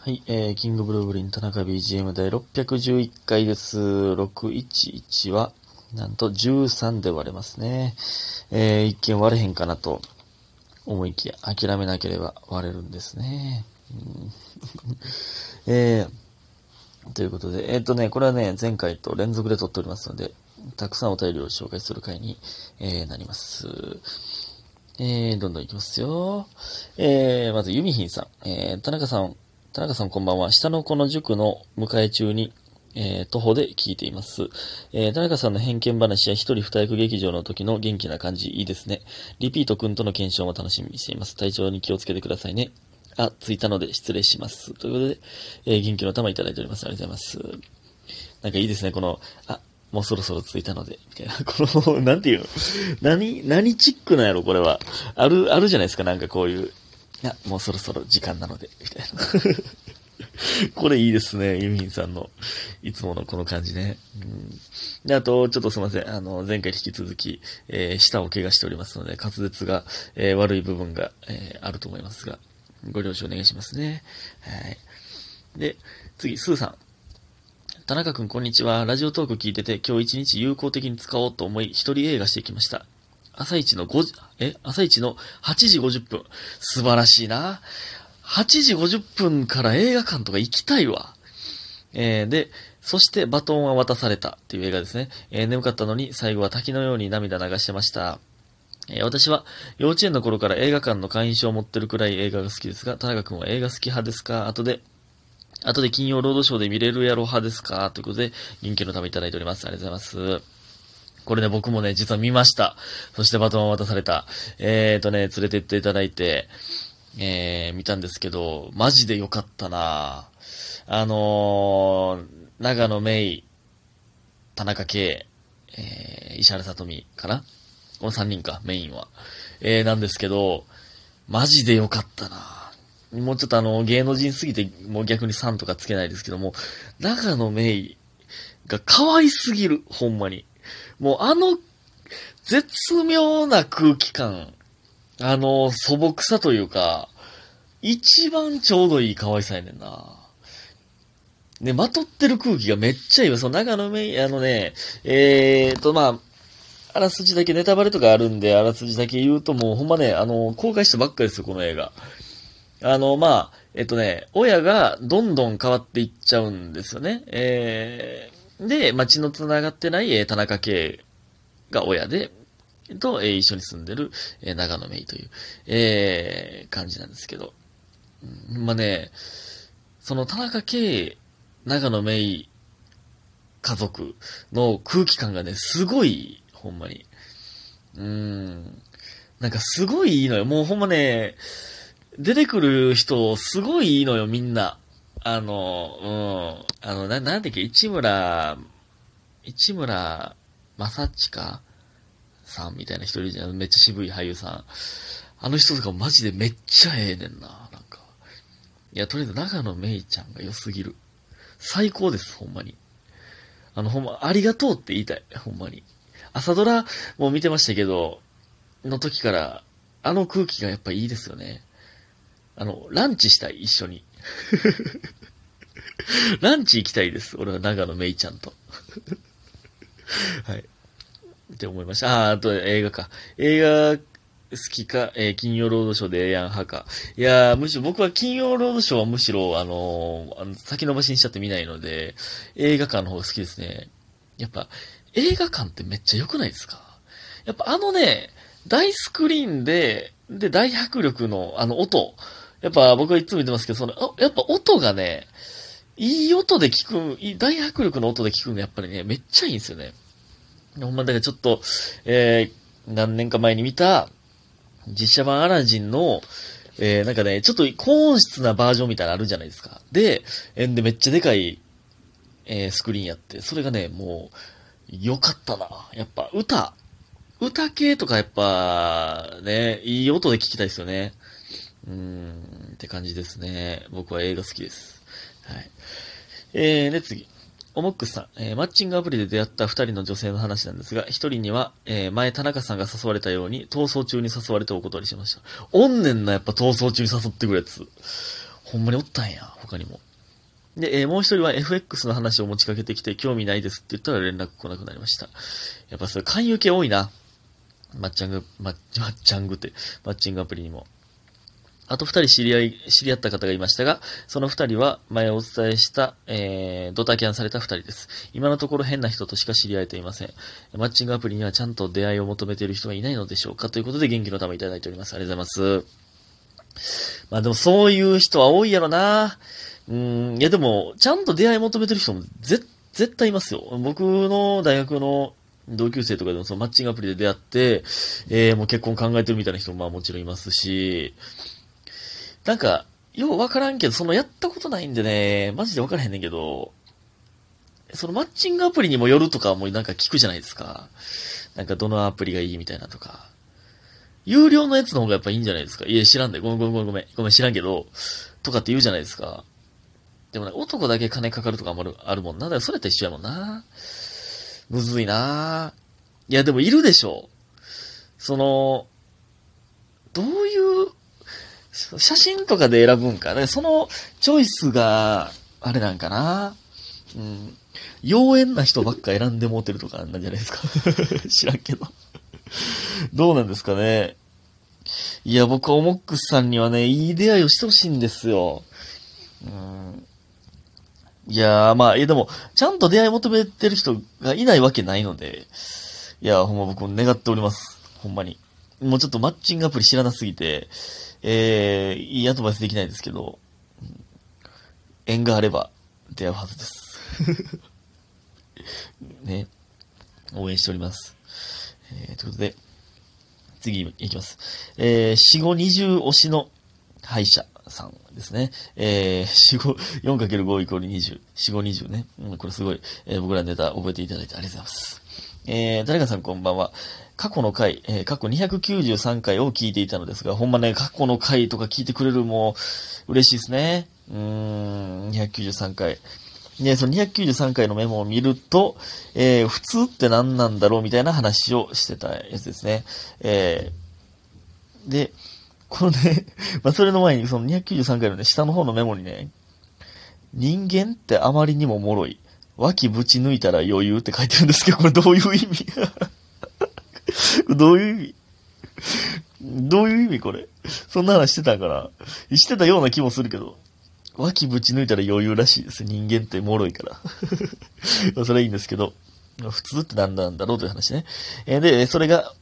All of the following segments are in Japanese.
はい、えー、キングブルーブリン田中 BGM 第611回です。611は、なんと13で割れますね。えー、一見割れへんかなと思いきや、諦めなければ割れるんですね。うん えー、ということで、えっ、とね、これはね、前回と連続で撮っておりますので、たくさんお便りを紹介する回に、えーなります。えー、どんどんいきますよ。えー、まず、ユミヒンさん。えー、田中さん、田中さんこんばんは。下の子の塾の迎え中に、えー、徒歩で聞いています。えー、田中さんの偏見話や一人二役劇場の時の元気な感じ、いいですね。リピートくんとの検証も楽しみにしています。体調に気をつけてくださいね。あ、着いたので失礼します。ということで、えー、元気の玉いただいております。ありがとうございます。なんかいいですね、この、あ、もうそろそろ着いたので、みたいな。この、なんていうの？何、何チックなんやろ、これは。ある、あるじゃないですか、なんかこういう。いや、もうそろそろ時間なので、みたいな。これいいですね、ユミンさんの、いつものこの感じね。うん、で、あと、ちょっとすいません。あの、前回引き続き、えー舌を怪我しておりますので、滑舌が、えー悪い部分が、えーあると思いますが、ご了承お願いしますね。はい。で、次、スーさん。田中くん、こんにちは。ラジオトーク聞いてて、今日一日有効的に使おうと思い、一人映画してきました。朝一の5時、え？朝一の8時50分。素晴らしいな。8時50分から映画館とか行きたいわ。えーで、そしてバトンは渡されたっていう映画ですね。えー眠かったのに最後は滝のように涙流してました。えー私は幼稚園の頃から映画館の会員証を持ってるくらい映画が好きですが、田中くんは映画好き派ですか？後で、後で金曜ロードショーで見れるやろ派ですか？ということで、人気のためいただいております。ありがとうございます。これね、僕もね、実は見ました。そしてバトンを渡された。えーとね、連れてっていただいて、えー、見たんですけど、マジで良かったなあのー、長野芽衣、田中圭、えー、石原さとみかなこの3人か、メインは。えー、なんですけど、マジで良かったなもうちょっとあの、芸能人すぎて、もう逆に3とかつけないですけども、長野芽衣が可愛すぎる、ほんまに。もうあの、絶妙な空気感、あの、素朴さというか、一番ちょうどいい可愛さやねんな。ね、まとってる空気がめっちゃいいわ。その長野芽衣、あのね、えーと、まあ、あらすじだけネタバレとかあるんで、あらすじだけ言うともうほんまね、あの、公開したばっかりですよ、この映画。あの、まあ、えっとね、親がどんどん変わっていっちゃうんですよね。えー、で、まあ、血の繋がってない、えー田中圭が親で、と、えー一緒に住んでる、えー長野芽衣という、えー感じなんですけど。うんまあね、その田中圭、長野芽衣家族の空気感がね、すごい、ほんまに。うーん。なんかすごいいいのよ。もうほんまね、出てくる人、すごいいいのよ、みんな。あの、うん。あの、な、なんだっけ、市村、市村正親さんみたいな一人じゃん。めっちゃ渋い俳優さん。あの人とかマジでめっちゃええねんな、なんか。いや、とりあえず長野めいちゃんが良すぎる。最高です、ほんまに。あの、ほんま、ありがとうって言いたい、ほんまに。朝ドラも見てましたけど、の時から、あの空気がやっぱいいですよね。あの、ランチしたい、一緒に。ランチ行きたいです。俺は長野めいちゃんと。はい。って思いました。あー、あと映画か。映画好きか、えー金曜ロードショーでええやん派か。いやー、むしろ僕は金曜ロードショーはむしろ、あのーあの先延ばしにしちゃって見ないので、映画館の方が好きですね。やっぱ、映画館ってめっちゃ良くないですか？やっぱあのね、大スクリーンで、で、大迫力のあの音。やっぱ僕はいつも言ってますけど、その、やっぱ音がね、いい音で聞く、大迫力の音で聞くのがやっぱりね、めっちゃいいんですよね。ほんま、だからちょっと、えー、何年か前に見た、実写版アラジンの、えー、なんかね、ちょっと高音質なバージョンみたいなのあるじゃないですか。で、えーで、めっちゃでかい、えースクリーンやって、それがね、もう、良かったな。やっぱ、歌、歌系とかやっぱ、ね、いい音で聞きたいですよね。うーん、って感じですね。僕は映画好きです。はい。えー、で、次。オモックさん、えーマッチングアプリで出会った二人の女性の話なんですが、一人には、えー前田中さんが誘われたように、逃走中に誘われてお断りしました。おんねんな、やっぱ逃走中に誘ってくるやつ。ほんまにおったんや、他にも。で、えーもう一人は FX の話を持ちかけてきて、興味ないですって言ったら連絡来なくなりました。やっぱそれ勧誘系多いな。マッチャング、マッマッチングって、マッチングアプリにも。あと二人知り合い、知り合った方がいましたが、その二人は前お伝えした、えー、ドタキャンされた二人です。今のところ変な人としか知り合えていません。マッチングアプリにはちゃんと出会いを求めている人がいないのでしょうか？ということで元気の玉いただいております。ありがとうございます。まあでもそういう人は多いやろな。うん、いやでも、ちゃんと出会い求めてる人もぜ絶対いますよ。僕の大学の同級生とかでもそのマッチングアプリで出会って、えー、もう結婚考えてるみたいな人もまあもちろんいますし、なんか、ようわからんけど、そのやったことないんでね、マジでわからへんねんけど、そのマッチングアプリにもよるとかもなんか聞くじゃないですか。なんかどのアプリがいいみたいなとか。有料のやつの方がやっぱいいんじゃないですか。いや、知らんで。ごめんごめんごめんごめん。ごめん知らんけど、とかって言うじゃないですか。でもね、男だけ金かかるとかもあるあるもんな。だからそれと一緒やもんな。むずいないや、でもいるでしょ。その、どういう、写真とかで選ぶんか。だからそのチョイスが、あれなんかな。うん。妖艶な人ばっか選んでもうてるとかなんじゃないですか。知らんけど。どうなんですかね。いや、僕はオモックスさんにはね、いい出会いをしてほしいんですよ。うん。いやー、まあ、いやでも、ちゃんと出会い求めてる人がいないわけないので、いや、ほんま僕も願っております。ほんまに。もうちょっとマッチングアプリ知らなすぎて、えー、いいアドバイスできないですけど、うん縁があれば出会うはずです。ね。応援しております。えー、ということで、次いきます。えー、4、5、20推しの歯医者さんですね。えー、4、5、4×5 イコール20。4、5、20ね。うん、これすごい、えー僕らのネタ覚えていただいてありがとうございます。えー、誰かさんこんばんは。過去の回、えー過去293回を聞いていたのですが、ほんまね、過去の回とか聞いてくれるも嬉しいですね。うーん、293回。ね、その293回のメモを見ると、えー普通って何なんだろうみたいな話をしてたやつですね。えーで、このね、ま、それの前に、その293回のね、下の方のメモにね、人間ってあまりにも脆い。脇ぶち抜いたら余裕って書いてるんですけど、これどういう意味？どういう意味？どういう意味これ？そんな話してたんかなしてたような気もするけど。脇ぶち抜いたら余裕らしいです。人間って脆いから。それはいいんですけど、普通って何なんだろうという話ね。えで、それが、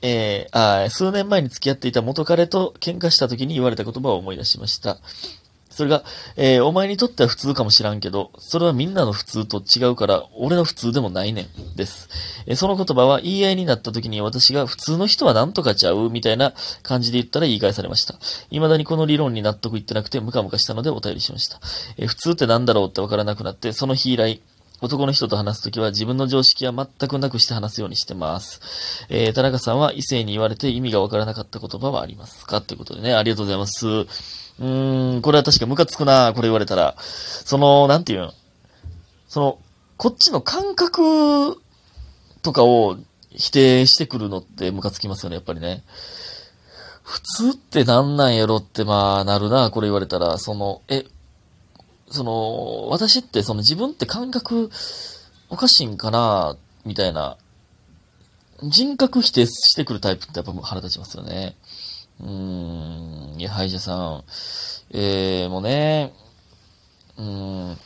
えーあ数年前に付き合っていた元彼と喧嘩した時に言われた言葉を思い出しました。それが、えーお前にとっては普通かもしらんけど、それはみんなの普通と違うから、俺の普通でもないねん、です。えーその言葉は言い合いになった時に私が普通の人はなんとかちゃうみたいな感じで言ったら言い返されました。未だにこの理論に納得いってなくてムカムカしたのでお便りしました。えー普通ってなんだろうってわからなくなって、その日以来、男の人と話すときは自分の常識は全くなくして話すようにしてます。えー田中さんは異性に言われて意味がわからなかった言葉はありますか？ということでね、ありがとうございます。うーん、これは確かムカつくなこれ言われたら。その、なんていうの？その、こっちの感覚とかを否定してくるのってムカつきますよね、やっぱりね。普通ってなんなんやろって、まあ、なるな、これ言われたら、その、え、その、私ってその自分って感覚おかしいんかな、みたいな、人格否定してくるタイプってやっぱ腹立ちますよね。うーん、いや、歯医者さん、えー、もうね、うーん、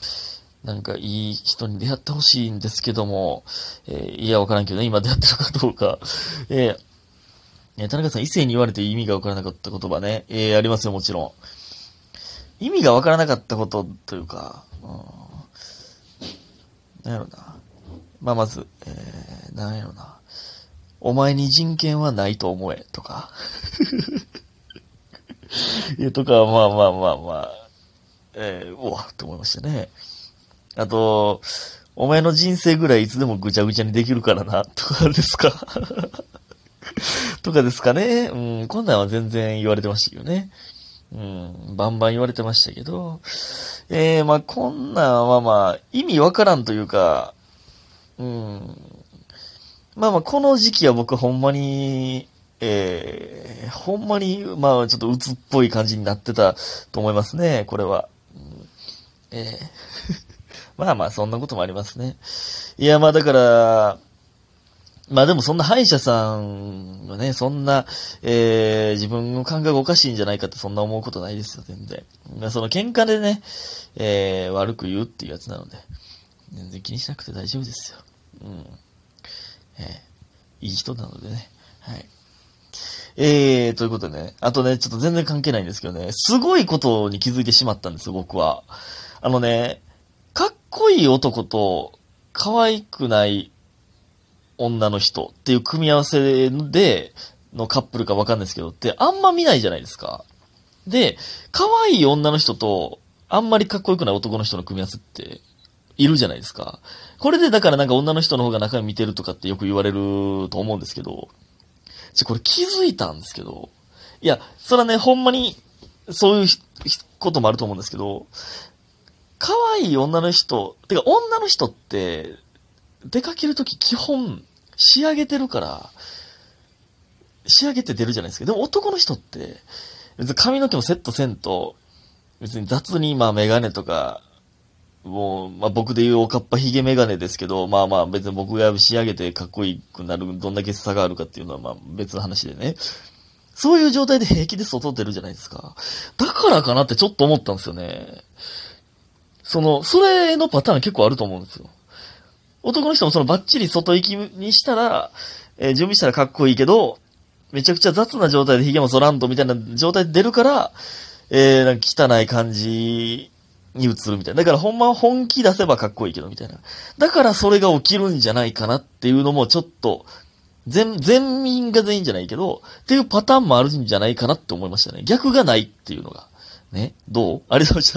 なんかいい人に出会ってほしいんですけども、えーいや、わからんけどね、今出会ってるかどうか。えーえ田中さん、異性に言われて意味がわからなかった言葉ね。えーありますよ、もちろん。意味がわからなかったことというか、うん、なんやろな。まあ、まず、えー、なんやろな。お前に人権はないと思え、とか。いや、とか、まあまあまあまあ、えー、うわ、と思いましたね。あと、お前の人生ぐらいいつでもぐちゃぐちゃにできるからな、とかですか？とかですかね？うん、こんなんは全然言われてましたけどね。うん、バンバン言われてましたけど、えー、まあ、こんなんはまあ、意味わからんというか、うん、まあまあ、この時期は僕ほんまに、えー、ほんまに、まあ、ちょっと鬱っぽい感じになってたと思いますね、これは。うん、えー、まあまあ、そんなこともありますね。いや、まあだから、まあでもそんな歯医者さんがね、そんな、えー、自分の感覚おかしいんじゃないかってそんな思うことないですよ、全然。まあその喧嘩でね、えー、悪く言うっていうやつなので、全然気にしなくて大丈夫ですよ。うん。えー、いい人なのでね。はい。えー、ということでね。あとね、ちょっと全然関係ないんですけどね、すごいことに気づいてしまったんですよ、僕は。あのね、かっこいい男と、可愛くない女の人っていう組み合わせで、のカップルかわかんないですけど、ってあんま見ないじゃないですか。で、可愛い女の人と、あんまりかっこよくない男の人の組み合わせって、いるじゃないですか。これでだからなんか女の人の方が中身見てるとかってよく言われると思うんですけど、ちょ、これ気づいたんですけど、いや、それはね、ほんまに、そういうこともあると思うんですけど、可愛い女の人、てか女の人って、出かけるとき基本、仕上げてるから、仕上げて出るじゃないですか。でも男の人って、別に髪の毛もセットせんと、別に雑にまあメガネとか、もう、まあ僕で言うおかっぱひげメガネですけど、まあまあ別に僕が仕上げてかっこいいくなる、どんだけ差があるかっていうのはまあ別の話でね。そういう状態で平気で外出るじゃないですか。だからかなってちょっと思ったんですよね。その、それのパターン結構あると思うんですよ。男の人もそのバッチリ外行きにしたら、えー、準備したらかっこいいけど、めちゃくちゃ雑な状態で髭も剃らんとみたいな状態で出るから、えー、なんか汚い感じに映るみたいな。だからほんま本気出せばかっこいいけど、みたいな。だからそれが起きるんじゃないかなっていうのもちょっと、全、全民が全員じゃないけど、っていうパターンもあるんじゃないかなって思いましたね。逆がないっていうのが。ね。どう？ありがとうございました。